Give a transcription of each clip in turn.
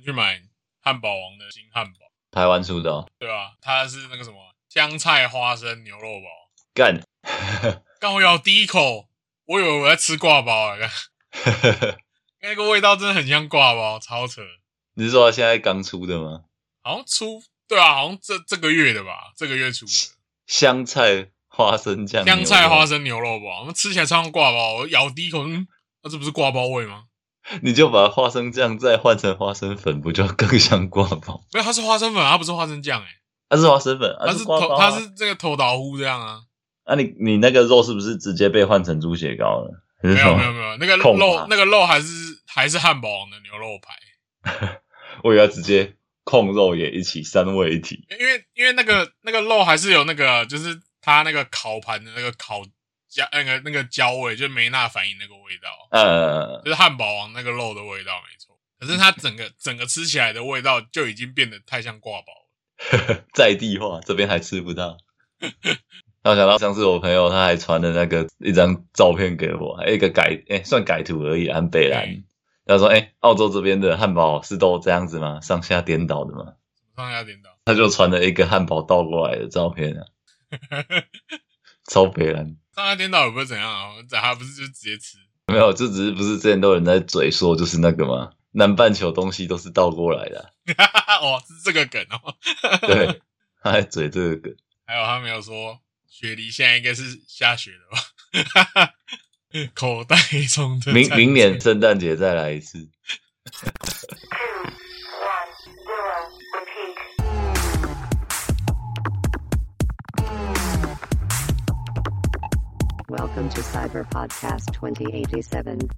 去买汉堡王的新汉堡，台湾出的哦，对吧？它是那个什么香菜花生牛肉堡，干，刚我咬第一口，我以为我在吃挂包 那个味道真的很像挂包，超扯。你是说它现在刚出的吗？好像出对啊，好像这这个月的吧，这个月出的香菜花生酱，香菜花，生牛肉堡，那吃起来超像挂包。我咬第一口，嗯，那这不是挂包味吗？你就把花生酱再换成花生粉，不就更像挂包？没有，它是花生粉，它不是花生酱，哎，它是花生粉，它是头，它是这个头倒糊这样啊。啊你你那个肉是不是直接被换成猪血糕了？没有没有没有，那个肉那个肉还是还是汉堡王的牛肉排，我以为它直接控肉也一起三位一体。因为因为那个那个肉还是有那个就是它那个烤盘的那个烤焦那个那个焦味，就梅纳反应那个味道，呃，就是汉堡王那个肉的味道没错。可是它整个整个吃起来的味道就已经变得太像挂包了。在地化，这边还吃不到。然后想到上次我朋友他还传了那个一张照片给我，一个改诶、算改图而已，安北兰嗯。他说：“诶、澳洲这边的汉堡是都这样子吗？上下颠倒的吗上下颠倒，？”他就传了一个汉堡倒过来的照片啊，超北兰。上下颠倒也不会怎样啊，他不是就直接吃。没有，就只是不是之前都有人在嘴说就是那个吗？南半球东西都是倒过来的啊、哦，是这个梗哦。对，他在嘴这个梗。还有他没有说雪梨现在应该是下雪了吧？口袋中的明明年舰圣诞节再来一次。Welcome to Cyber Podcast 2087.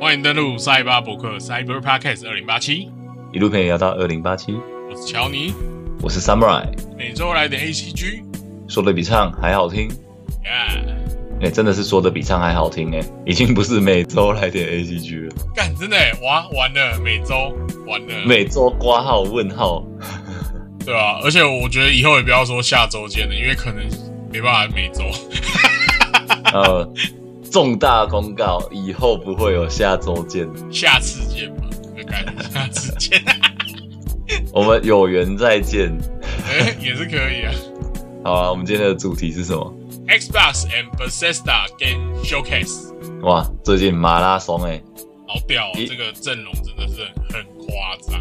欢迎登录赛巴博客 Cyber Podcast 二零八七，一路陪你聊到二零八七，我是乔尼，我是 Samurai，每周来点 ACG，说的比唱还好听，耶！哎、真的是说的比唱还好听哎、已经不是每周来点 A C G 了，干，真的耶哇，完了，每周完了，每周挂号问号，对啊，而且我觉得以后也不要说下周见了，因为可能没办法每周。呃，重大公告，以后不会有下周见，下次见吧，就改下次见，我们有缘再见。哎、也是可以啊。好啊，我们今天的主题是什么？Xbox and Bethesda Game Showcase，哇，最近马拉松哎、好屌、这个阵容真的是很很夸张。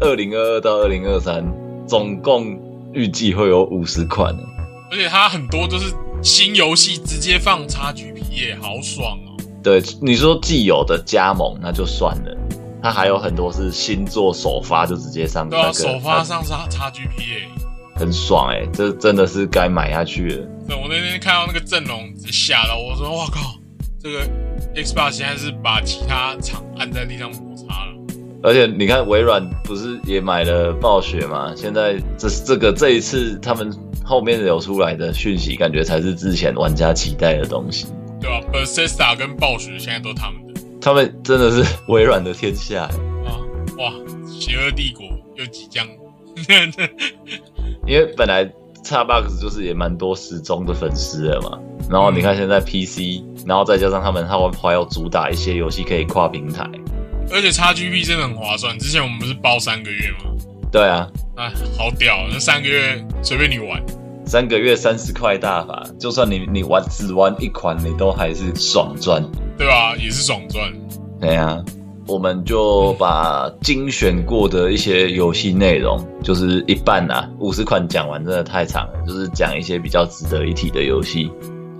二零二二到二零二三，总共预计会有五十款、欸，而且它很多都是新游戏直接放 XGP 耶，好爽哦！对，你说既有的加盟那就算了，它还有很多是新作首发就直接上对啊，首发上是 XGP 耶。很爽哎、这真的是该买下去了。对，我那天看到那个阵容，吓到我说：“哇靠，这个 Xbox 现在是把其他厂按在地上。而且你看微软不是也买了暴雪吗？现在这这个这一次他们后面流出来的讯息，感觉才是之前玩家期待的东西。对啊、b e t h e s d a 跟暴雪现在都他们的他们真的是 微软的天下欸，啊！哇，邪恶帝国又即将，因为本来 Xbox 就是也蛮多时钟的粉丝了嘛，然后你看现在 PC，然后再加上他们他们还有主打一些游戏可以跨平台，而且 XGP 真的很划算。之前我们不是包三个月吗？对啊，哎，好屌！那三个月随便你玩，三个月三十块大法，就算你你玩只玩一款，你都还是爽赚。对吧？也是爽赚。对啊，我们就把精选过的一些游戏内容，就是一半啊，五十款讲完真的太长了，就是讲一些比较值得一提的游戏，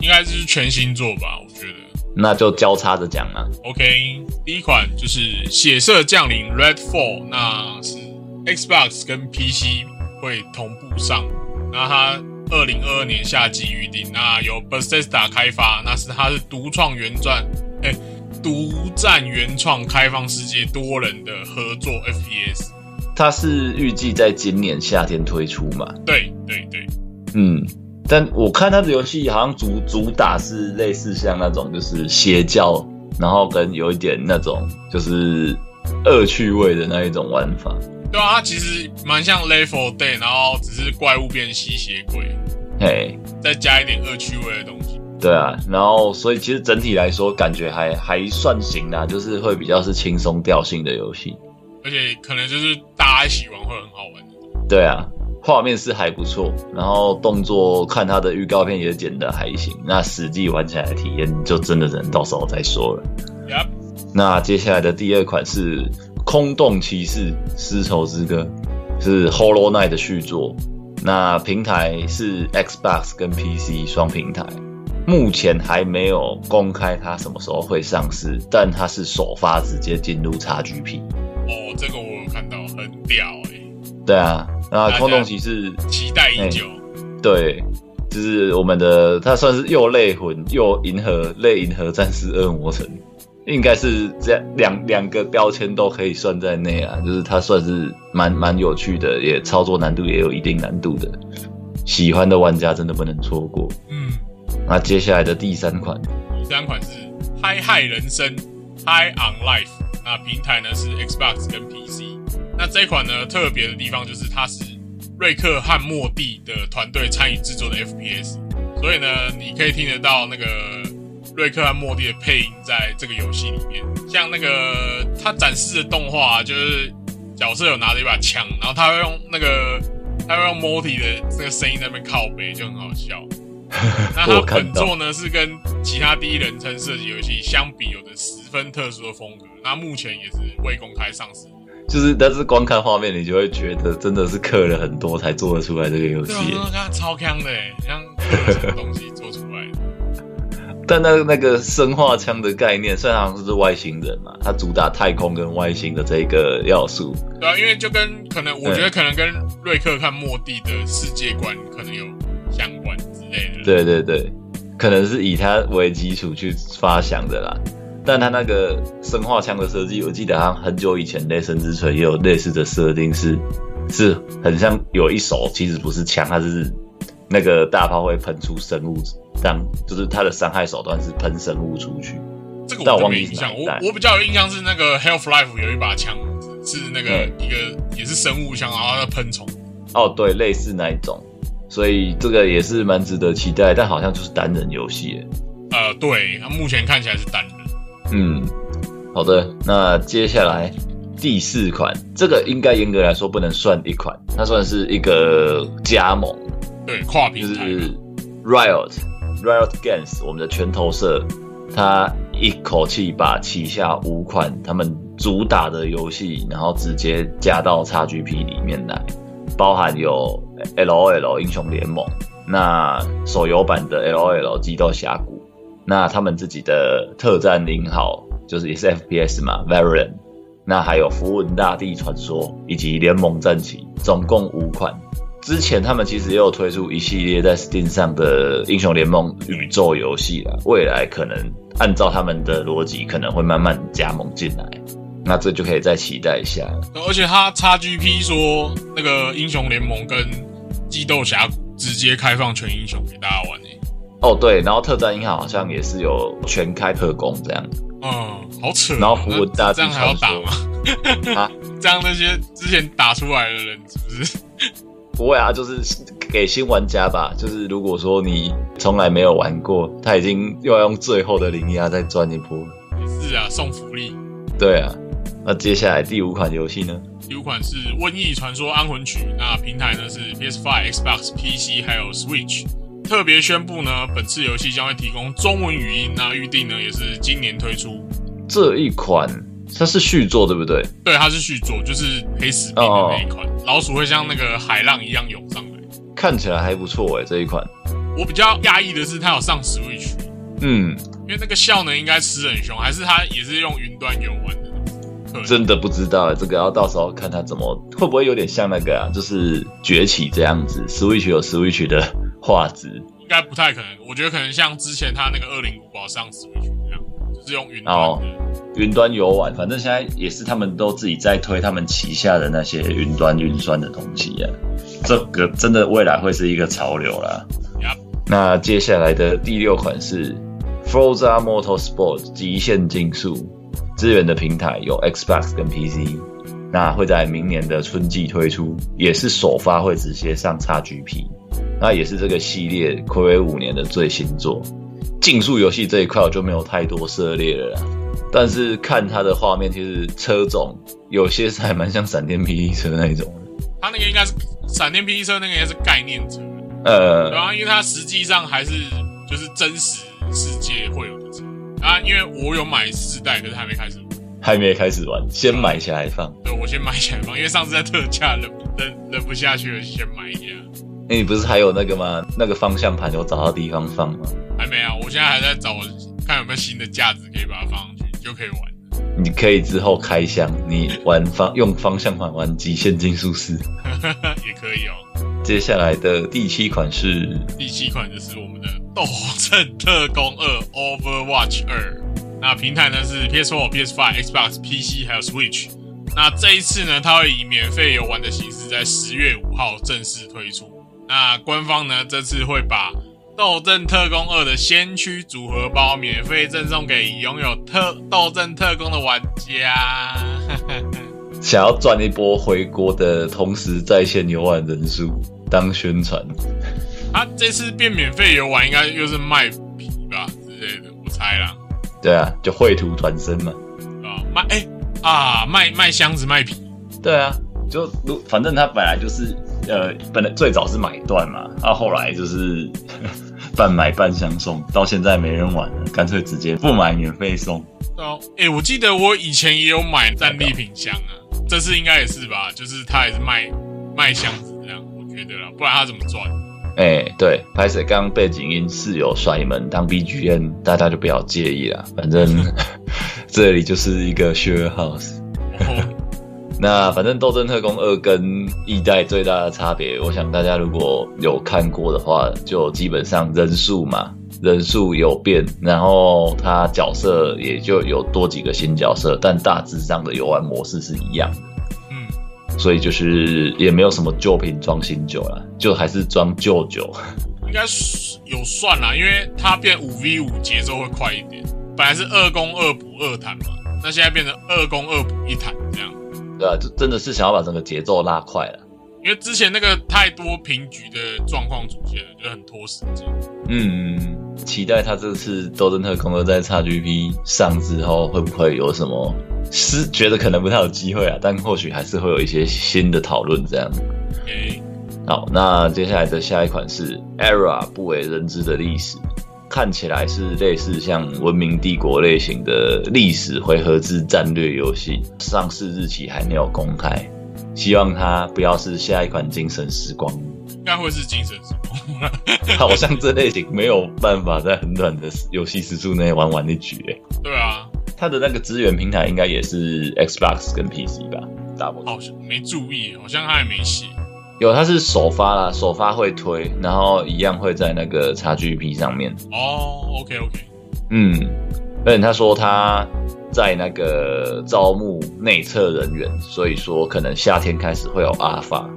应该就是全新作吧？我觉得。那就交叉着讲啊。OK，第一款就是《血色降临 Redfall》，那是 Xbox 跟 PC 会同步上，那它二零二二年夏季预定，那由 Bethesda 开发，那是它是独创原传，哎、独占原创开放世界多人的合作 FPS。它是预计在今年夏天推出嘛？对对对，嗯，但我看他的游戏好像主主打是类似像那种就是邪教，然后跟有一点那种就是恶趣味的那一种玩法。对啊，它其实蛮像 Level Dead，然后只是怪物变吸血鬼，嘿，再加一点恶趣味的东西。对啊，然后所以其实整体来说感觉还还算行啦，就是会比较是轻松调性的游戏。而且可能就是大家一起玩会很好玩。对啊，画面是还不错，然后动作看它的预告片也剪得还行，那实际玩起来的体验就真的只能到时候再说了。那接下来的第二款是《空洞骑士：丝绸之歌》，是 Hollow Knight 的续作。那平台是 Xbox 跟 PC 双平台，目前还没有公开它什么时候会上市，但它是首发直接进入 XGP。哦，这个我有看到，很屌哎、对啊，那空洞骑士期待已久。对，就是我们的，它算是又类魂又银河类银河战士恶魔城，应该是这样两两个标签都可以算在内啊。就是它算是蛮蛮有趣的，也操作难度也有一定难度的，喜欢的玩家真的不能错过。嗯，那接下来的第三款，第三款是 Hi Hi 人生 Hi on Life，那平台呢是 Xbox 跟 PC。那这一款呢特别的地方就是它是瑞克和莫蒂的团队参与制作的 FPS，所以呢你可以听得到那个瑞克和莫蒂的配音在这个游戏里面。像那个他展示的动画、啊，就是角色有拿着一把枪，然后他会用那个他会用莫蒂的这个声音在那边靠背，就很好笑。那它我看到本作呢是跟其他第一人称射击游戏相比，有着十分特殊的风格。那目前也是未公开上市。就是但是光看画面，你就会觉得真的是刻了很多才做得出来这个游戏对。啊，那超强的欸，像这种东西做出来的。但那那个生化枪的概念，虽然好像是外星人嘛，它主打太空跟外星的这个要素，对啊，因为就跟可能我觉得可能跟瑞克看莫蒂的世界观可能有相关之类的。对对对，可能是以它为基础去发想的啦。但它那个生化枪的设计，我记得好像很久以前《雷神之锤》也有类似的设定是，是很像有一手其实不是枪，它是那个大炮会喷出生物，当就是它的伤害手段是喷生物出去。这个我就但我忘记没印象，我我比较有印象是那个 Health Life 有一把枪是那个嗯一个也是生物枪，然后它喷虫。哦，对，类似那一种，所以这个也是蛮值得期待，但好像就是单人游戏对，它目前看起来是单人。嗯，好的，那接下来第四款，这个应该严格来说不能算一款，它算是一个加盟，对，跨就是平台的。Riot Riot Games 我们的拳头社，它一口气把旗下五款他们主打的游戏，然后直接加到 XGP 里面来，包含有 LOL 英雄联盟，那手游版的 LOL 激斗峡谷，那他们自己的特战零号就是也是 FPS 嘛，Varian 那还有符文大地传说以及联盟战旗，总共五款。之前他们其实也有推出一系列在 Steam 上的英雄联盟宇宙游戏啦，未来可能按照他们的逻辑，可能会慢慢加盟进来，那这就可以再期待一下。而且他 XGP 说那个英雄联盟跟激斗峡谷直接开放全英雄给大家玩诶、哦，对，然后特战银行好像也是有全开特工这样嗯，好扯哦、然后符文大地那这样还要打传吗？啊，这样那些之前打出来的人是不是？不会啊，就是给新玩家吧。就是如果说你从来没有玩过，他已经又要用最后的零压再赚一波了。是啊，送福利。对啊，那接下来第五款游戏呢？第五款是《瘟疫传说：安魂曲》，那平台呢是 PS5、Xbox、PC 还有 Switch。特别宣布呢，本次游戏将会提供中文语音，那预定呢也是今年推出。这一款它是续作对不对？对，它是续作，就是黑死病的那一款，老鼠会像那个海浪一样涌上来。看起来还不错诶，这一款。我比较讶异的是，它有上 Switch，嗯，因为那个效能应该吃很凶，还是它也是用云端游玩 真的不知道诶，这个要到时候看它怎么会不会有点像那个啊，就是崛起这样子，Switch 有 Switch 的画质。应该不太可能。我觉得可能像之前它那个恶灵古堡上 Switch 那样，就是用云端云端游玩，反正现在也是他们都自己在推他们旗下的那些云端运算的东西呀、这个真的未来会是一个潮流啦。那接下来的第六款是 Forza Motorsport 极限竞速，支援的平台有 Xbox 跟 PC，那会在明年的春季推出，也是首发会直接上 XGP，那也是这个系列暌违五年的最新作。竞速游戏这一块我就没有太多涉猎了啦。但是看它的画面，其实车种有些是还蛮像闪电霹雳车那一种的。它那个应该是闪电霹雳车，那个应该是概念车，对呃，啊，因为它实际上还是就是真实世界会有的车啊。因为我有买四代，可是还没开始玩。还没开始玩，先买起来放。对，我先买起来放，因为上次在特价忍忍忍不下去了，先买一下。那你不是还有那个吗？那个方向盘有找到地方放吗？还没啊，我现在还在找看有没有新的架子可以把它放上去，就可以玩。你可以之后开箱，你玩方用方向盘玩极限竞速四。也可以哦。接下来的第七款是第七款就是我们的《斗阵特工二 Overwatch 二》，那平台呢是 PS4、PS5、Xbox、PC 还有 Switch。那这一次呢，它会以免费游玩的形式在十月五号正式推出。那官方呢这次会把《斗阵特工二》的先驱组合包免费赠送给拥有特斗阵特工的玩家。想要赚一波回国的同时在线游玩人数当宣传。他这次变免费游玩，应该又是卖皮吧之类的，我猜啦。对啊，就绘图转身嘛。啊，卖哎、啊，卖卖箱子卖皮，对啊，就如反正他本来就是呃，本来最早是买断嘛，啊，后来就是 半买半相送，到现在没人玩了，干脆直接不买免费送。哦，哎、我记得我以前也有买战利品箱啊，这次应该也是吧？就是他也是卖卖箱子这样，我觉得啦，不然他怎么赚？哎、对，拍摄刚刚背景音是有摔门当 BGM，大家就不要介意啦，反正 这里就是一个 share house。哦，那反正《斗争特工二》跟一代最大的差别，我想大家如果有看过的话，就基本上人数嘛，人数有变，然后它角色也就有多几个新角色，但大致上的游玩模式是一样的，嗯，所以就是也没有什么旧瓶装新酒了，就还是装旧酒。应该是有算啦，因为它变五 v 五节奏会快一点，本来是二攻二补二弹嘛，那现在变成二攻二补一弹这样。对啊，就真的是想要把整个节奏拉快了。因为之前那个太多平局的状况出现了，就很拖时间。嗯，期待他这次《斗争特工二》在 XGP 上之后，会不会有什么？是觉得可能不太有机会啊，但或许还是会有一些新的讨论这样。诶、好，那接下来的下一款是 ERA 不为人知的历史，看起来是类似像文明帝国类型的历史回合制战略游戏，上市日期还没有公开，希望它不要是下一款精神时光。应该会是精神时光。好像这类型没有办法在很短的游戏时速内玩完一局、欸。对啊，它的那个资源平台应该也是 Xbox 跟 PC 吧？大部分好像没注意，好像他也没写。有，它是首发啦，首发会推，然后一样会在那个 XGP 上面。哦，OK OK，嗯，而且他说他在那个招募内测人员所以说可能夏天开始会有阿尔法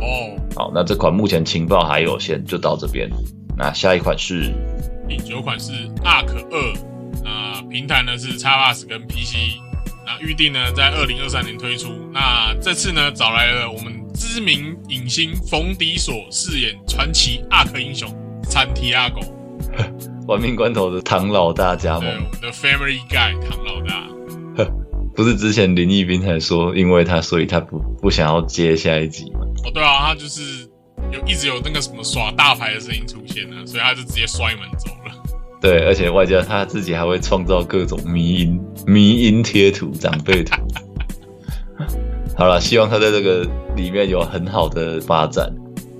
哦。好那这款目前情报还有限就到这边。那下一款是第九款是 ark 二那平台呢是 xrs 跟 pc 那预定呢在二零二三年推出。那这次呢找来了我们知名影星冯迪索饰演传奇 ark 英雄餐 tago 玩命关头的唐老大加对，盟我，们的 Family Guy 唐老大。不是之前林奕斌还说，因为他所以他不不想要接下一集吗？哦，对啊，他就是有一直有那个什么耍大牌的声音出现啊，所以他就直接摔门走了。对，而且外加他自己还会创造各种迷音、迷音贴图、长辈图。好了，希望他在这个里面有很好的发展。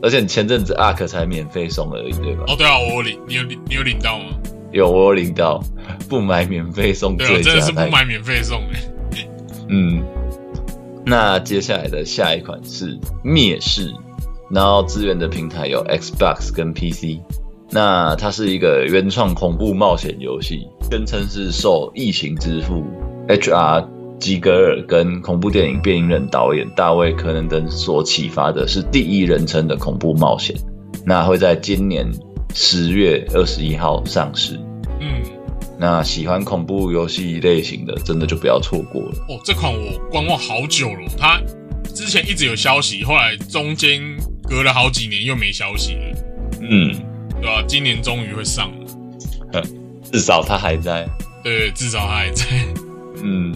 而且你前阵子 ARK 才免费送而已，对吧？哦，对啊，我有领，你有领，你有领到吗？有我有领到，不买免费送对啊，真的是不买免费送哎、嗯，那接下来的下一款是灭世，然后资源的平台有 Xbox 跟 PC。那它是一个原创恐怖冒险游戏，宣称是受《异形之父》H.R. 基格尔跟恐怖电影《变音人》导演大卫·柯能登所启发的，是第一人称的恐怖冒险。那会在今年十月二十一号上市。嗯，那喜欢恐怖游戏类型的，真的就不要错过了。哦，这款我观望好久了，它之前一直有消息，后来中间隔了好几年又没消息了，嗯，对吧、今年终于会上了。至少它还在。对，至少它还在。嗯，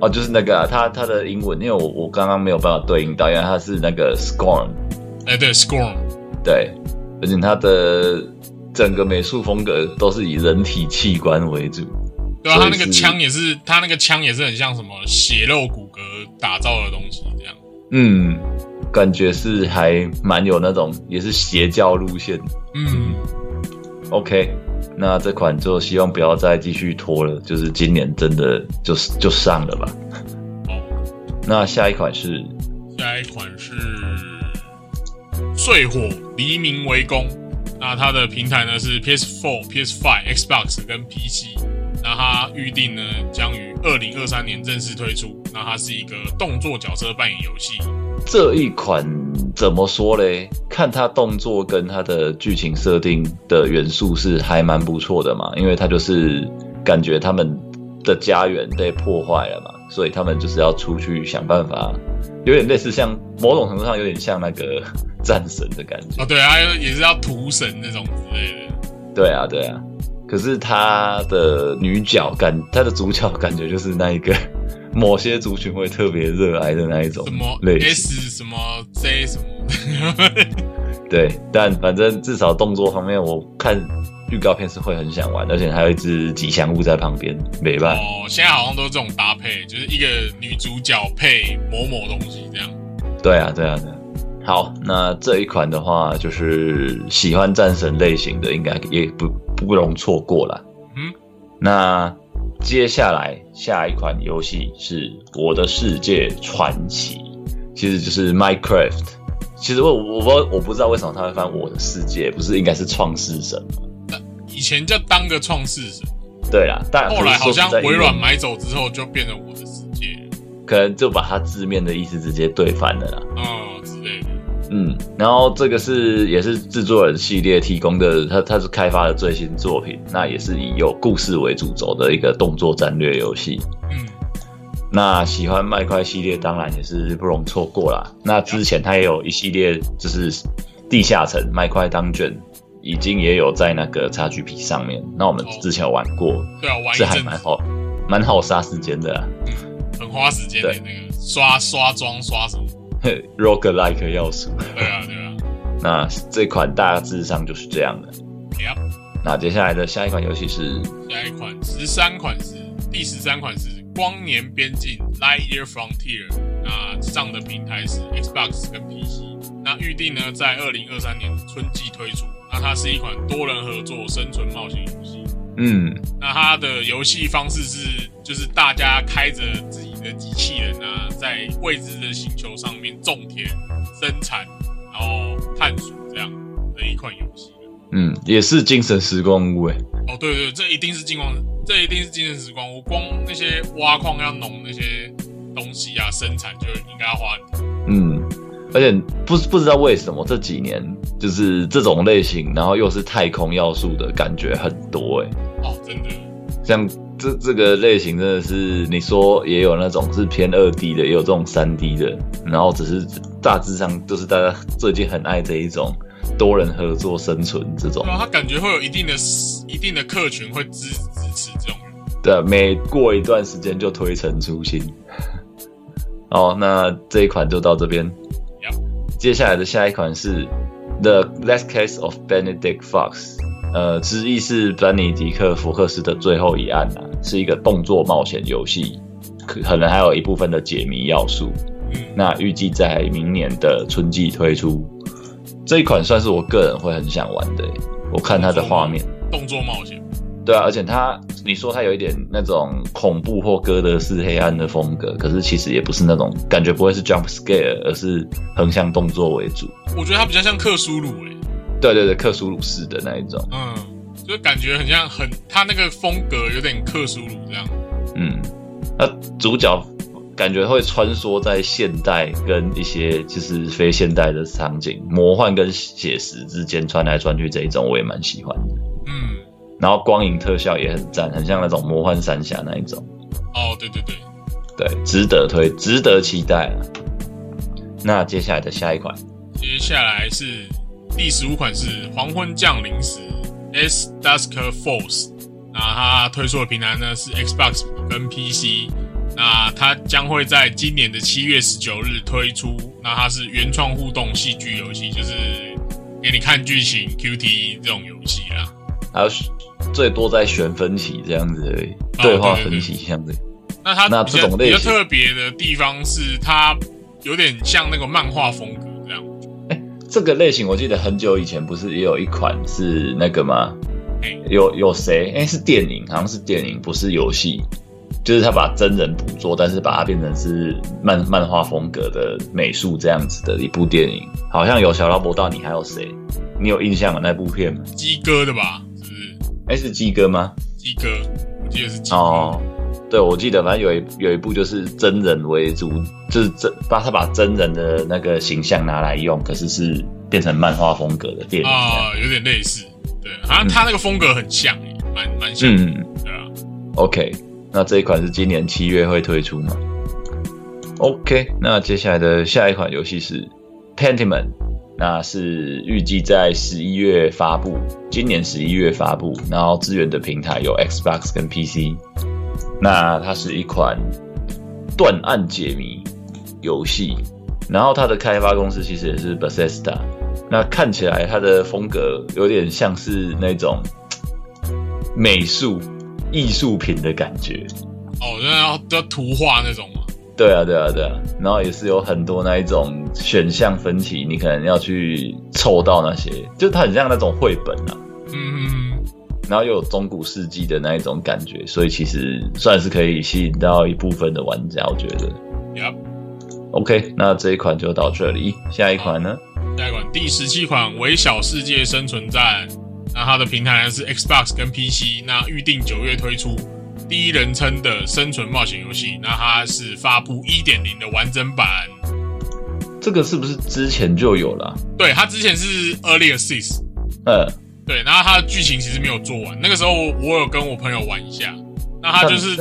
哦，就是那个、啊、他他的英文，因为我我刚刚没有办法对应到，因为他是那个 scorn，哎，对，Scorn，对，而且他的整个美术风格都是以人体器官为主。对啊，他那个枪也是，他那个枪也是很像什么血肉骨骼打造的东西这样。嗯，感觉是还蛮有那种也是邪教路线。嗯，OK，那这款就希望不要再继续拖了，就是今年真的就是就上了吧。哦，那下一款是下一款是睡火黎明围攻，那它的平台呢是 PS4、PS5、Xbox 跟 PC。那它预定呢将于二零二三年正式推出。那它是一个动作角色扮演游戏。这一款怎么说嘞？看他动作跟他的剧情设定的元素是还蛮不错的嘛，因为他就是感觉他们的家园被破坏了嘛，所以他们就是要出去想办法，有点类似像某种程度上有点像那个战神的感觉。哦，对啊，也是要屠神那种之类的。对啊，对啊。可是他的女角感，他的主角感觉就是那一个某些族群会特别热爱的那一种什么类。S 什么 Z 什么，对，但反正至少动作方面，我看预告片是会很想玩，而且还有一只吉祥物在旁边，没办法。哦，现在好像都是这种搭配，就是一个女主角配某某东西这样。对啊，对啊，对啊。好，那这一款的话，就是喜欢战神类型的，应该也不不容错过了。嗯，那接下来下一款游戏是《我的世界传奇》，其实就是 Minecraft。其实我我不知道我不知道为什么他会翻《我的世界》，不是应该是创世神吗？以前叫当个创世神，对啦，但后来好像微软嘛，买走之后就变成我的世界，可能就把它字面的意思直接对翻了啦。嗯之类的。嗯，然后这个是也是制作人系列提供的，他他是开发的最新作品，那也是以有故事为主轴的一个动作战略游戏。嗯，那喜欢麦块系列当然也是不容错过啦。那之前他也有一系列就是地下城麦块当卷，已经也有在那个 XGP 上面。那我们之前有玩过，对啊，玩一是还蛮好，蛮好杀时间的啦。很花时间的对那个刷刷装刷什么。roguelike 要素。对啊，对啊。那这款大致上就是这样的。Yep，那接下来的下一款游戏是下一款十三款是第十三款是光年边境 Lightyear Frontier，那上的平台是 Xbox 跟 PC，那预定呢在二零二三年春季推出。那它是一款多人合作生存冒险游戏。嗯那它的游戏方式是，就是大家开着自己的机器人啊，在未知的星球上面种田、生产，然后探索这样的一款游戏。嗯，也是精神时光屋诶。哦，对对，这一定是金光，这一定是精神时光。屋光那些挖矿要弄那些东西啊，生产就应该要花很多。嗯，而且不不知道为什么这几年就是这种类型，然后又是太空要素的感觉很多诶。哦，真的，像这这个类型真的是你说也有那种是偏二 D 的，也有这种三 D 的，然后只是大致上就是大家最近很爱这一种多人合作生存这种对。啊，他感觉会有一定的一定的客群会支支持这种。对啊，每过一段时间就推陈出新。哦，那这一款就到这边。接下来的下一款是《The Last Case of Benedict Fox》，呃，之一是班尼迪克·福克斯的最后一案啊，是一个动作冒险游戏，可可能还有一部分的解谜要素。嗯，那预计在明年的春季推出。这一款算是我个人会很想玩的欸，我看它的画面。动作冒险，对啊，而且它，你说它有一点那种恐怖或哥德式黑暗的风格，可是其实也不是那种感觉不会是 jump scare，而是横向动作为主。我觉得它比较像克苏鲁诶、对对对，克苏鲁式的那一种。嗯，就感觉很像很，他那个风格有点克苏鲁这样。嗯，那主角感觉会穿梭在现代跟一些就是非现代的场景，魔幻跟写实之间穿来穿去这一种，我也蛮喜欢的。嗯，然后光影特效也很赞，很像那种魔幻三峡那一种。哦，对对对，对，值得推，值得期待啊。那接下来的下一款，接下来是第十五款是《黄昏降临时》S Dusk Force。那它推出的平台呢是 Xbox 跟 PC。那它将会在今年的七月十九日推出。那它是原创互动戏剧游戏，就是给你看剧情 QT 这种游戏啦。还有最多在选分歧这样子而已，哦对话对对分歧这样子。那它那这种类型比较特别的地方是，它有点像那个漫画风格这个类型我记得很久以前不是也有一款是那个吗？哎有有谁？哎、是电影，好像是电影，不是游戏。就是他把真人捕捉，但是把它变成是漫漫画风格的美术这样子的一部电影，好像有小劳勃道你，还有谁？你有印象吗？那部片吗？鸡哥的吧？是不是？哎、是鸡哥吗？鸡哥，我记得是鸡哥。哦，对，我记得反正有一有一部就是真人为主，就是真把他把真人的那个形象拿来用，可是是变成漫画风格的电影。啊、有点类似。对，好像他那个风格很像耶，蛮蛮像。嗯对啊。，OK，那这一款是今年七月会推出吗？OK，那接下来的下一款游戏是 Pentiment，那是预计在十一月发布，今年十一月发布，然后支援的平台有 Xbox 跟 PC。那它是一款断案解谜游戏，然后它的开发公司其实也是 Bethesda。那看起来它的风格有点像是那种 美术艺术品的感觉。哦，那要要图画那种吗。对啊，对啊，对啊，然后也是有很多那一种选项分歧，你可能要去凑到那些，就它很像那种绘本啊。然后又有中古世纪的那一种感觉，所以其实算是可以吸引到一部分的玩家，我觉得。Yep。OK，那这一款就到这里，下一款呢？下一款第十七款《微小世界生存战》，那它的平台呢是 Xbox 跟 PC，那预定九月推出第一人称的生存冒险游戏，那它是发布一点零的完整版。这个是不是之前就有了啊、对，它之前是 Early Access，嗯，对，然后它的剧情其实没有做完，那个时候我有跟我朋友玩一下，那它就是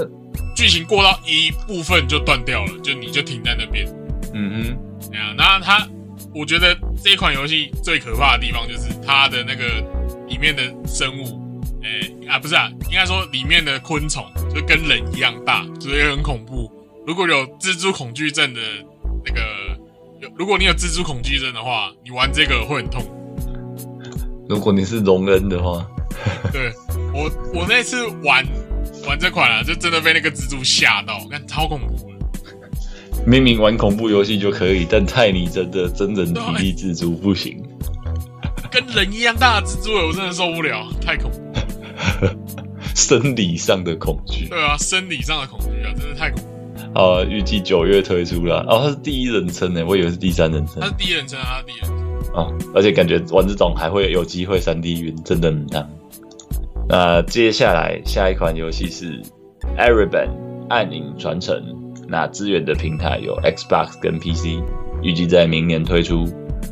剧情过到一部分就断掉了，就你就停在那边。嗯对啊，那它，我觉得这一款游戏最可怕的地方就是它的那个里面的生物，诶、啊不是啊，应该说里面的昆虫就跟人一样大，所以很恐怖。如果有蜘蛛恐惧症的那个，有如果你有蜘蛛恐惧症的话，你玩这个会很痛。哼，如果你是荣恩的话，对我，我那次玩玩这款啊，就真的被那个蜘蛛吓到，看超恐怖的。明明玩恐怖游戏就可以，但泰尼真的真人体力蜘蛛不行。跟人一样大的蜘蛛，我真的受不了，太恐怖了。生理上的恐惧。对啊，生理上的恐惧啊，真的太恐怖。好，预计九月推出了。哦，它是第一人称呢，我以为是第三人称他是第一人称啊，他是第一人称。哦，而且感觉玩这种还会有机会三 D 晕，真的很当。那接下来下一款游戏是《a r a b a n 暗影传承》，那支援的平台有 Xbox 跟 PC，预计在明年推出。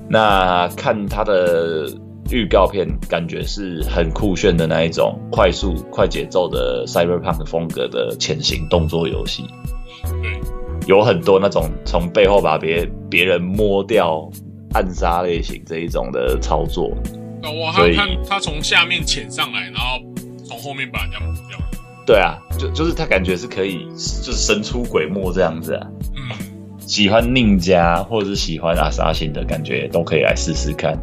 那看它的预告片，感觉是很酷炫的那一种快速、快节奏的 Cyberpunk 风格的潜行动作游戏。对，有很多那种从背后把别别人摸掉、暗杀类型这一种的操作。那我还所以有看他从下面潜上来，然后从后面把人家抹掉。对啊，就就是他感觉是可以，就是神出鬼没这样子啊。嗯，喜欢宁家或者是喜欢阿萨辛的感觉，都可以来试试看。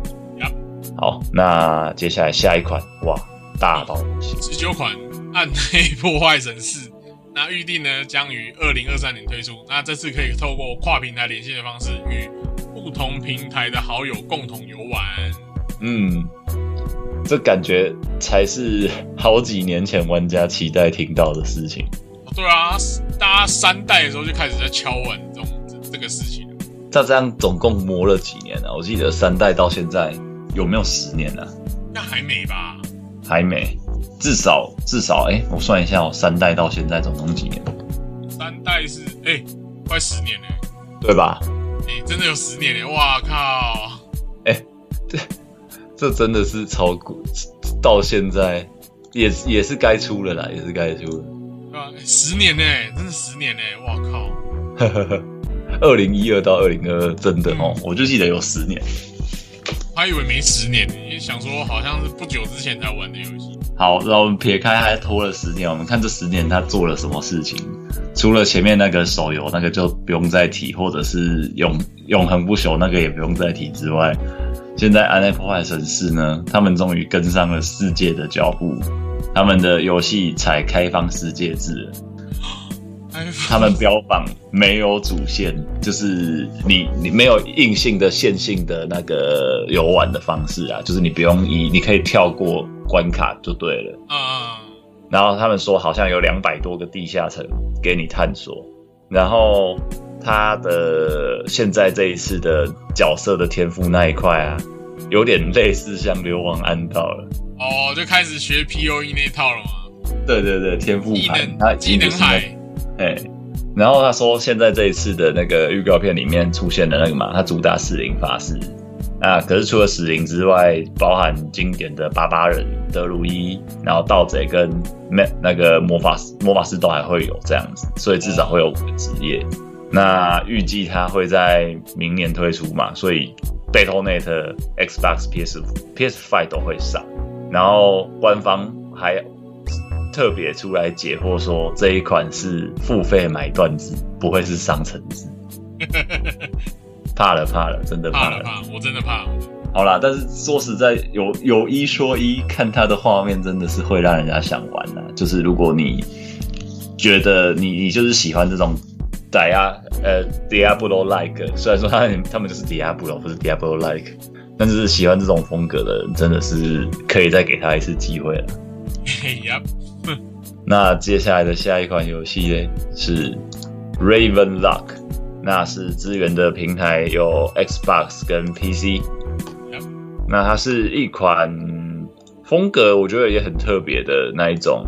好，那接下来下一款，哇，大到不行。十九款《暗黑破坏神四》，那预定呢将于二零二三年推出。那这次可以透过跨平台连线的方式，与不同平台的好友共同游玩。嗯，这感觉才是好几年前玩家期待听到的事情。哦对啊，大家三代的时候就开始在敲碗这种这这个事情了。他这样总共磨了几年啊？我记得三代到现在有没有十年啊？那还没吧？还没，至少至少，哎、我算一下我，三代到现在总共几年，三代是哎、快十年了、对吧？哎、真的有十年嘞、哇靠！哎这真的是炒股到现在也是也是该出了啦，也是该出了。对吧、欸十年呢、真是十年呢、哇靠！二零一二到二零二二，真的哦，我就记得有十年。我还以为没十年呢、想说好像是不久之前才玩的游戏。好，让我们撇开还拖了十年，我们看这十年他做了什么事情。除了前面那个手游那个就不用再提，或者是永永恒不朽那个也不用再提之外，现在《暗黑破坏神四》呢，他们终于跟上了世界的脚步，他们的游戏才开放世界制他们标榜没有主线，就是你你没有硬性的线性的那个游玩的方式啊，就是你不用一你可以跳过关卡就对了。嗯、然后他们说好像有两百多个地下城给你探索，然后他的现在这一次的角色的天赋那一块啊，有点类似像流亡暗道了。哦，就开始学 P O E 那一套了吗，对对对，天赋技盘，他能技能海，哎，然后他说现在这一次的那个预告片里面出现的那个嘛，他主打四零法师。啊，可是除了死灵之外，包含经典的巴巴人、德鲁伊，然后盗贼跟那那个魔法师、魔法师都还会有这样子，所以至少会有五个职业。那预计它会在明年推出嘛，所以 Battle.net、Xbox、PS、PS5 都会上。然后官方还特别出来解惑说，这一款是付费买断制，不会是商城制。怕了怕了，真的怕了。怕我真的怕。好啦，但是说实在，有有一说一，看他的画面真的是会让人家想玩呐、就是如果你觉得你你就是喜欢这种 dia 呃 Diablo like，虽然说他们他们就是 Diablo 不是 Diablo like，但是喜欢这种风格的人真的是可以再给他一次机会了。那接下来的下一款游戏呢是 Raven Lock，那是资源的平台有 Xbox 跟 PC。那它是一款风格，我觉得也很特别的那一种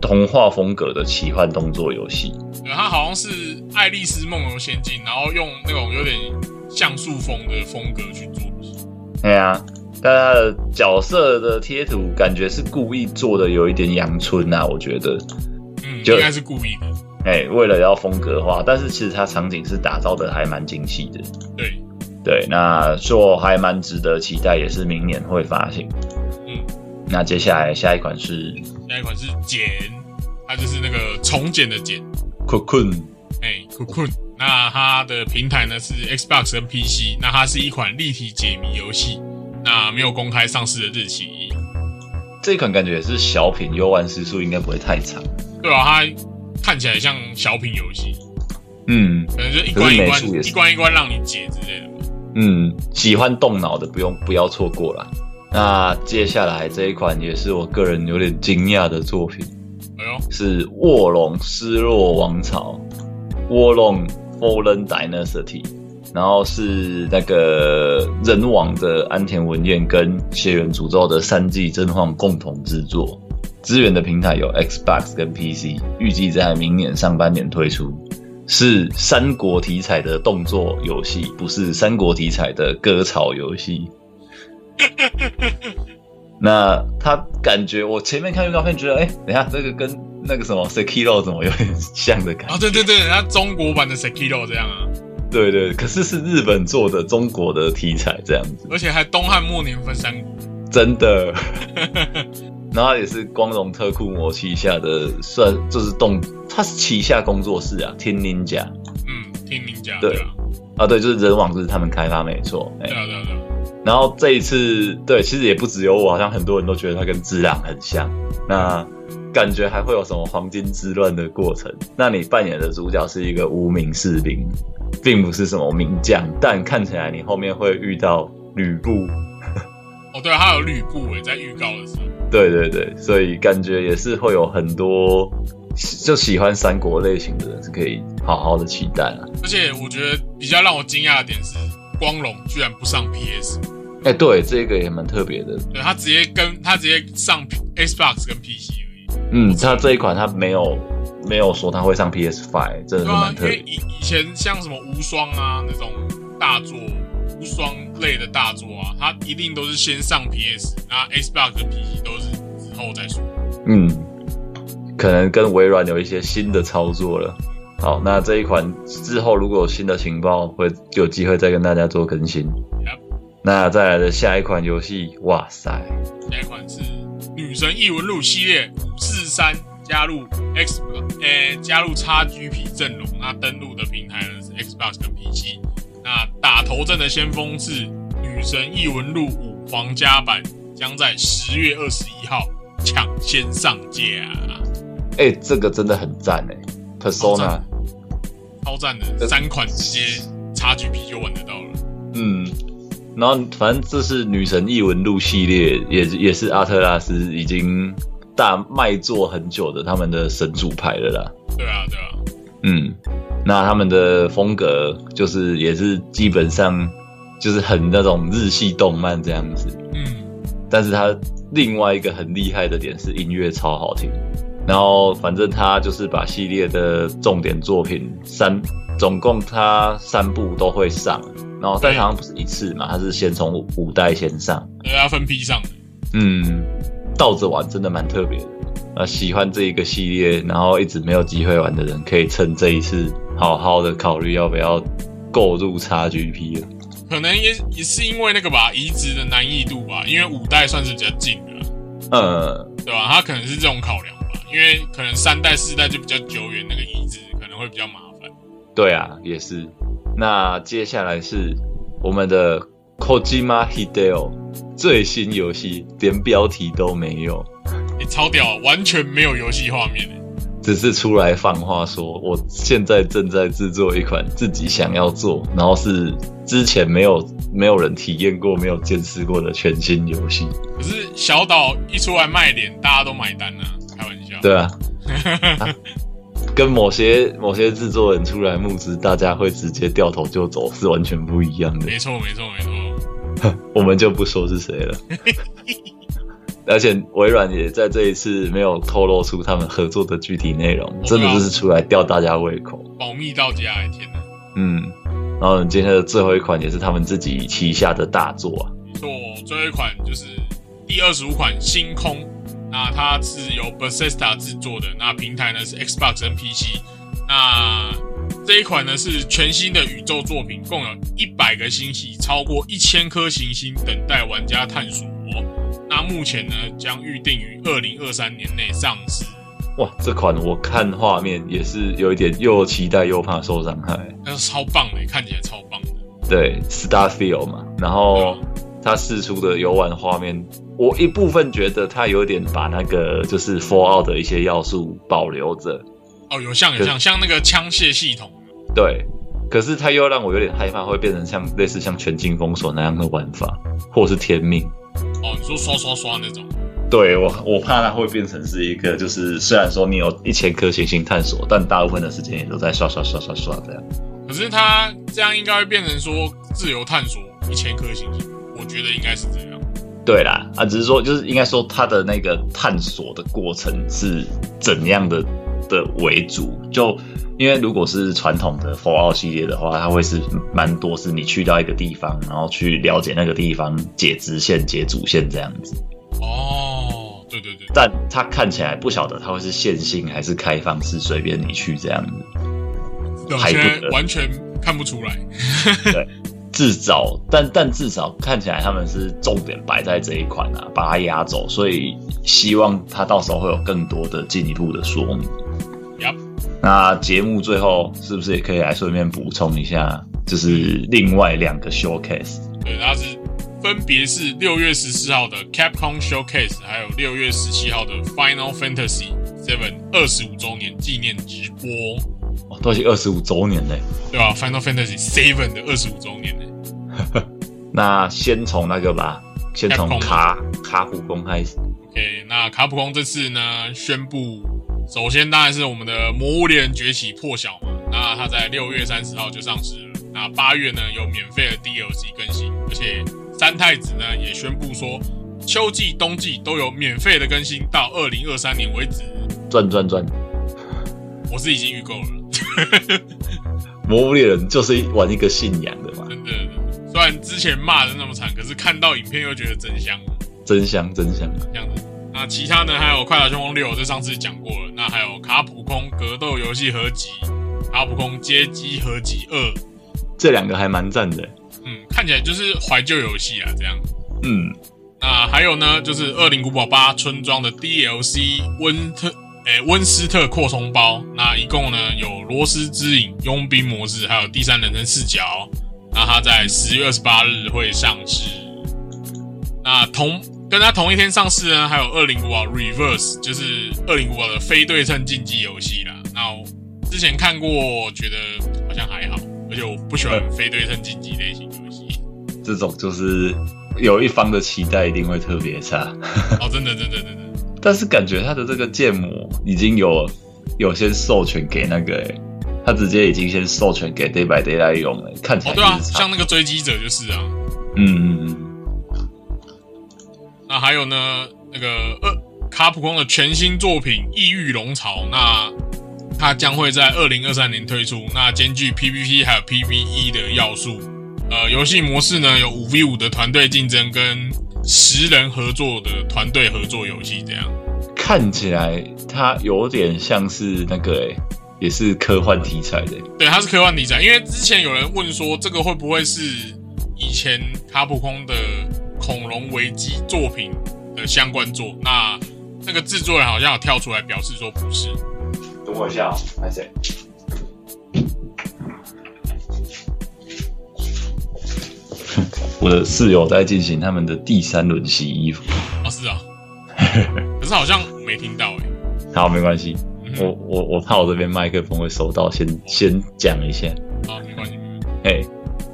童话风格的奇幻动作游戏。对它好像是《爱丽丝梦游仙境》，然后用那种有点像素风的风格去做的。对啊、但它的角色的贴图感觉是故意做的有一点阳春啊，我觉得。嗯，就应该是故意的。哎，为了要风格化，但是其实它场景是打造的还蛮精细的。对，对，那就还蛮值得期待，也是明年会发行。嗯，那接下来下一款是下一款是茧，它就是那个重茧的茧。Cocoon，哎，Cocoon。那它的平台呢是 Xbox 跟 PC，那它是一款立体解谜游戏，那没有公开上市的日期。这一款感觉也是小品，游玩时速应该不会太长。对啊，它看起来像小品游戏，嗯。可能就一关一关一关一关让你解之类的。吧。嗯，喜欢动脑的不用不要错过了。那接下来这一款也是我个人有点惊讶的作品，哎呦，是《卧龙失落王朝》（卧龙 Fallen Dynasty），然后是那个人王的安田文彦跟血缘诅咒的三季真晃共同制作，支援的平台有 Xbox 跟 PC，预计在明年上半年推出。是三国题材的动作游戏，不是三国题材的割草游戏。那他感觉，我前面看预告片觉得，哎、等一下这个跟那个什么 Sekiro 怎么有点像的感觉？哦，对对对，他中国版的 Sekiro 这样啊，对对，可是是日本做的中国的题材这样子，而且还东汉末年分三国。真的。然后也是光荣特库摩旗下的，算就是动，它是旗下工作室啊，天 ninja 甲嗯，听您讲，对对啊，啊，对，就是人网就是他们开发没错，哎、对啊，对啊，对啊。然后这一次，对，其实也不只有我，好像很多人都觉得它跟《之狼》很像。那感觉还会有什么黄金之乱的过程？那你扮演的主角是一个无名士兵，并不是什么名将，但看起来你后面会遇到吕布。哦，对啊，它有吕布诶，在预告的时候。对对对，所以感觉也是会有很多就喜欢三国类型的人是可以好好的期待啊。而且我觉得比较让我惊讶的点是，光荣居然不上 PS，哎，对，这个也蛮特别的。对他直接跟他直接上 Xbox 跟 PC 而已。嗯，他这一款他没有没有说他会上 PS Five，真的蛮，特别。因为以以前像什么无双啊那种大作，无双类的大作啊，它一定都是先上 PS，那 Xbox 跟 PC 都是之后再说。嗯，可能跟微软有一些新的操作了。好，那这一款之后如果有新的情报，会有机会再跟大家做更新。Yep 那再来的下一款游戏，哇塞，下一款是女女神异闻录系列五四三加入 X 呃加入 XGP 阵容，那登录的平台呢是 Xbox 跟 PC。那打头阵的先锋是女神异闻录五皇家版，将在十月二十一号抢先上架，哎、这个真的很赞哎，Persona，超赞的，三款直接 XGP 就玩得到了。嗯，然后反正这是女神异闻录系列，也也是阿特拉斯已经大卖座很久的他们的神主牌了啦。对啊，对啊，嗯，那他们的风格就是也是基本上就是很那种日系动漫这样子，嗯，但是他另外一个很厉害的点是音乐超好听。然后反正他就是把系列的重点作品三，总共他三部都会上，然后但是好像不是一次嘛，他是先从五五代先上，对啊分批上的。嗯，倒着玩真的蛮特别的。呃，喜欢这一个系列，然后一直没有机会玩的人，可以趁这一次好好的考虑要不要购入 XGP 了。可能也也是因为那个吧，移植的难易度吧，因为五代算是比较近的啦，呃，对吧？它可能是这种考量吧，因为可能三代、四代就比较久远，那个移植可能会比较麻烦。对啊，也是。那接下来是我们的 Kojima Hideo 最新游戏，连标题都没有，你、超屌，完全没有游戏画面欸只是出来放话说，我现在正在制作一款自己想要做，然后是之前没有没有人体验过、没有见识过的全新游戏。可是小岛一出来卖脸，大家都买单啊，开玩笑。对啊，啊 跟某些某些制作人出来募资，大家会直接掉头就走，是完全不一样的。没错，没错，没错。我们就不说是谁了。而且微软也在这一次没有透露出他们合作的具体内容，真的就是出来吊大家胃口。保密到家，哎天哪！嗯，然后今天的最后一款也是他们自己旗下的大作啊。没错，最后一款就是第二十五款《星空》，那它是由 Bethesda 制作的，那平台呢是 Xbox 跟 PC。那这一款呢是全新的宇宙作品，共有一百个星系，超过一千颗行星等待玩家探索。那目前呢将预定于二零二三年内上市。哇，这款我看画面也是有一点又期待又怕受伤害。那是超棒的，看起来超棒的。对，Starfield 嘛，然后它试出的游玩画面，我一部分觉得它有点把那个就是 Fallout 的一些要素保留着，哦，有像有像像那个枪械系统，对，可是它又让我有点害怕，会变成像类似像全境封锁那样的玩法，或是天命。哦，你说刷刷刷那种，对我，我怕它会变成是一个，就是虽然说你有一千颗行星探索，但大部分的时间也都在刷刷刷刷刷这样。可是它这样应该会变成说自由探索一千颗星星，我觉得应该是这样。对啦，啊，只是说就是应该说它的那个探索的过程是怎样的的为主，就因为如果是传统的 Fallout 系列的话，它会是蛮多是你去到一个地方，然后去了解那个地方解支线、解主线这样子。哦，对对对，但它看起来不晓得它会是线性还是开放式，随便你去这样子。对，还不完全看不出来。对，至少，但但至少看起来他们是重点摆在这一款啊，把它压走，所以希望它到时候会有更多的进一步的说明。那节目最后是不是也可以来顺便补充一下，就是另外两个 showcase？对，它是分别是六月十四号的 Capcom Showcase，还有六月十七号的 Final Fantasy Seven 二十五周年纪念直播，哦、都已经二十五周年嘞。对吧？Final Fantasy Seven 的二十五周年呢。那先从那个吧，先从卡卡普空开始。OK，那卡普空这次呢宣布，首先当然是我们的《魔物猎人崛起》破晓嘛，那它在六月三十号就上市了。那八月呢有免费的 DLC 更新，而且三太子呢也宣布说，秋季、冬季都有免费的更新，到二零二三年为止。赚赚赚，我是已经预购了，魔物猎人就是玩一个信仰的嘛，真的。虽然之前骂的那么惨，可是看到影片又觉得真香，真香真香。这样子。那其他呢？还有《快打旋风六》，这上次讲过了。那还有卡普空格斗游戏合集、卡普空街机合集二，这两个还蛮赞的。嗯，看起来就是怀旧游戏啊，这样。嗯，那还有呢，就是《恶灵古堡八村庄》的 DLC 温特诶温斯特扩充包，那一共呢有罗斯之影、佣兵模式，还有第三人称视角。那它在十月二十八日会上市。那同跟它同一天上市呢，还有《恶灵古堡 Reverse》，就是《恶灵古堡》的非对称竞技游戏啦。那我之前看过，觉得好像还好，而且我不喜欢非对称竞技类型游戏。这种就是有一方的期待一定会特别差。哦，真的，真的，真的。但是感觉他的这个建模已经有有先授权给那个、欸，他直接已经先授权给 Day by Day 来用了、看起哦，来对啊，像那个追击者就是啊。嗯嗯嗯，那还有呢，那个呃，卡普空的全新作品《异域龙巢》，那它将会在二零二三年推出，那兼具 PVP 还有 PVE 的要素。呃，游戏模式呢有五 v 五的团队竞争跟十人合作的团队合作游戏，这样。看起来它有点像是那个、欸，也是科幻题材的、对，它是科幻题材，因为之前有人问说，这个会不会是以前卡普空的恐龙危机作品的相关作？那那个制作人好像有跳出来表示说不是。等我一下、哦，还谁？我的室友在进行他们的第三轮洗衣服。哦，是啊，可是好像没听到诶、好，没关系，嗯我我我怕我这边麦克风会收到，先先讲一下。好，没关系。哎，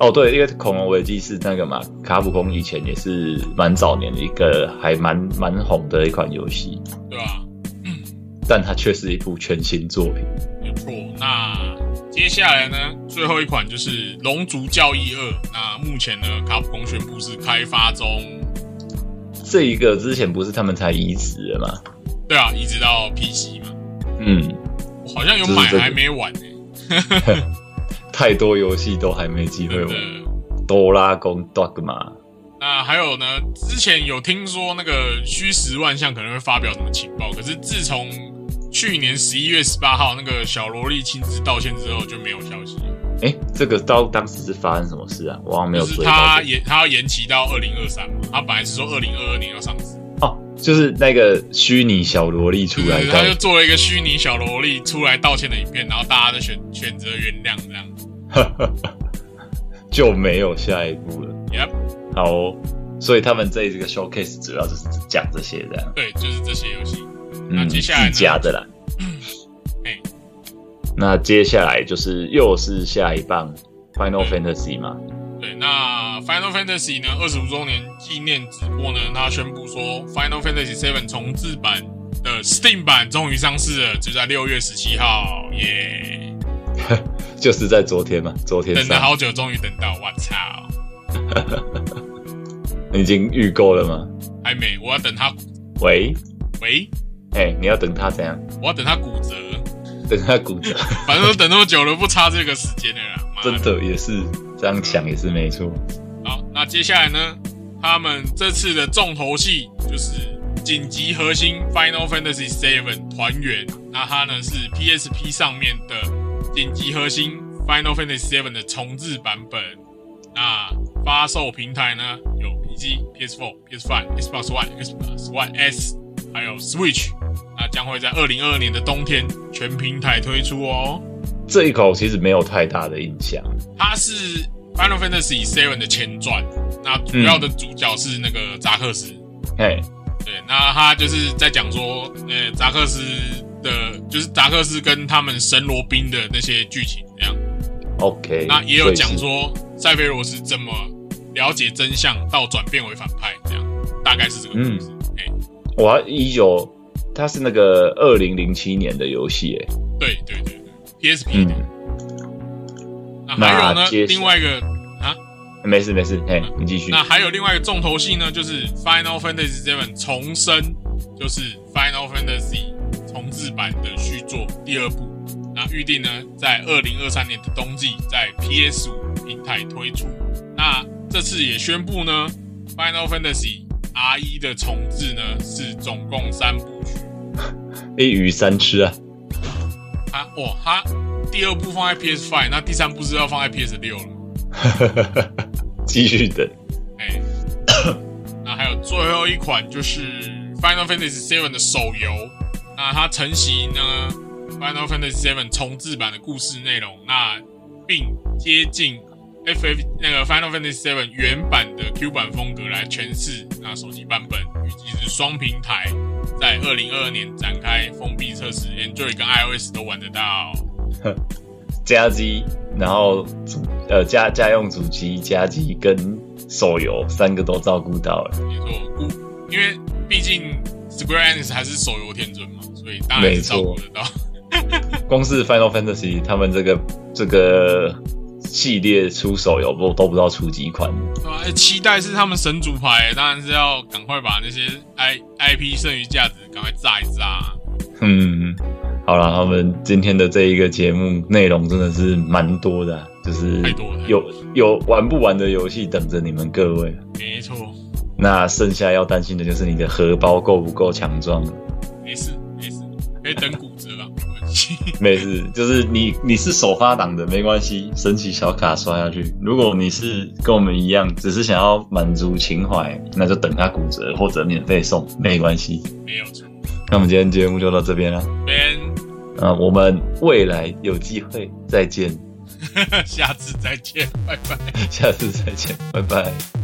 哦对，因为恐龙危机是那个嘛，卡普空以前也是蛮早年的一个还蛮蛮红的一款游戏，对啊，嗯、但它却是一部全新作品。没错。那接下来呢，最后一款就是《龙族教义二》。那目前呢，卡普空宣布是开发中。这一个之前不是他们才移植的吗？对啊，移植到 PC 嘛，嗯，我好像有买还没玩呢、太多游戏都还没机会玩。哆啦公 Dogma，那还有呢？之前有听说那个虚实万象可能会发表什么情报，可是自从去年十一月十八号那个小萝莉亲自道歉之后，就没有消息了。哎，这个到当时是发生什么事啊？我好像没有就是追到他这个。延他要延期到二零二三嘛，他本来是说二零二二年要上市，哦，就是那个虚拟小萝莉出来他就做了一个虚拟小萝莉出来道歉的影片，然后大家就选选择原谅这样。就没有下一步了。Yep，好哦、所以他们这一个 showcase 主要就是讲这些的。对，就是这些游戏。那嗯，接下来呢自家的啦。哎，那接下来就是又是下一棒 Final Fantasy 嘛？对，那 Final Fantasy 呢，二十五周年纪念直播呢，他宣布说 Final Fantasy Seven 重置版的 Steam 版终于上市了，就在六月十七号，耶、就是在昨天嘛，昨天等了，好久，终于等到，我操，你已经预购了吗？还没，我要等他，喂，喂，哎、你要等他怎样？我要等他骨折，等他骨折，反正都等那么久了，不差这个时间的啦，妈真的也是这样想也是没错。好，那接下来呢？他们这次的重头戏就是紧急核心 Final Fantasy VII 团圆。那它呢是 PSP 上面的紧急核心 Final Fantasy VII 的重置版本。那发售平台呢有 PC、PS4、PS5、Xbox One、Xbox One S，还有 Switch。那将会在二零二二年的冬天全平台推出哦。这一口其实没有太大的印象。它是 Final Fantasy VII 的前传，那主要的主角是那个扎克斯。嘿，对，那他就是在讲说，呃，扎克斯的，就是达克斯跟他们神罗宾的那些剧情这样。OK，那也有讲说塞菲罗斯怎么了解真相到转变为反派，这样大概是这个故事。哎、我还一九，它是那个二零零七年的游戏，哎，对对对对，PSP 的。嗯，那还有呢另外一个啊，没事没事，哎，你继续那。还有另外一个重头戏呢，就是 Final Fantasy VII 重生，就是 Final Fantasy 重置版的续作第二部。那预定呢，在二零二三年的冬季在 PS 五平台推出。那这次也宣布呢，Final Fantasy R 一的重置呢是总共三部曲。一鱼三吃啊，啊哇，它第二部放在 PS Five，那第三部是要放在 PS 六了。继续等。哎，那还有最最后一款就是 Final Fantasy VII 的手游，那它承袭呢 Final Fantasy VII 重置版的故事内容，那并接近 FF 那个 Final Fantasy VII 原版的 Q 版风格来诠释。那手机版本预计是双平台，在二零二二年展开封闭测试，Android 跟 iOS 都玩得到。加机，然后主呃家家用主机、加机跟手游三个都照顾到了。没错，故因为毕竟 Square Enix 还是手游天尊嘛，所以当然是照顾得到。光是 Final Fantasy 他们这个这个系列出手游不都不知道出几款。对吧、欸期待是他们神主牌，当然是要赶快把那些 I IP 剩余价值赶快炸一炸。嗯，好了，我们今天的这一个节目内容真的是蛮多的啊、就是有有玩不完的游戏等着你们各位。没错，那剩下要担心的就是你的荷包够不够强壮。没事，可以等骨折吧，没关系。没事，就是你你是首发党的没关系，神奇小卡刷下去。如果你是跟我们一样，只是想要满足情怀，那就等它骨折或者免费送，没关系。没有错。那我们今天节目就到这边了，边啊，我们未来有机会再见，下次再见，拜拜。下次再见，拜拜。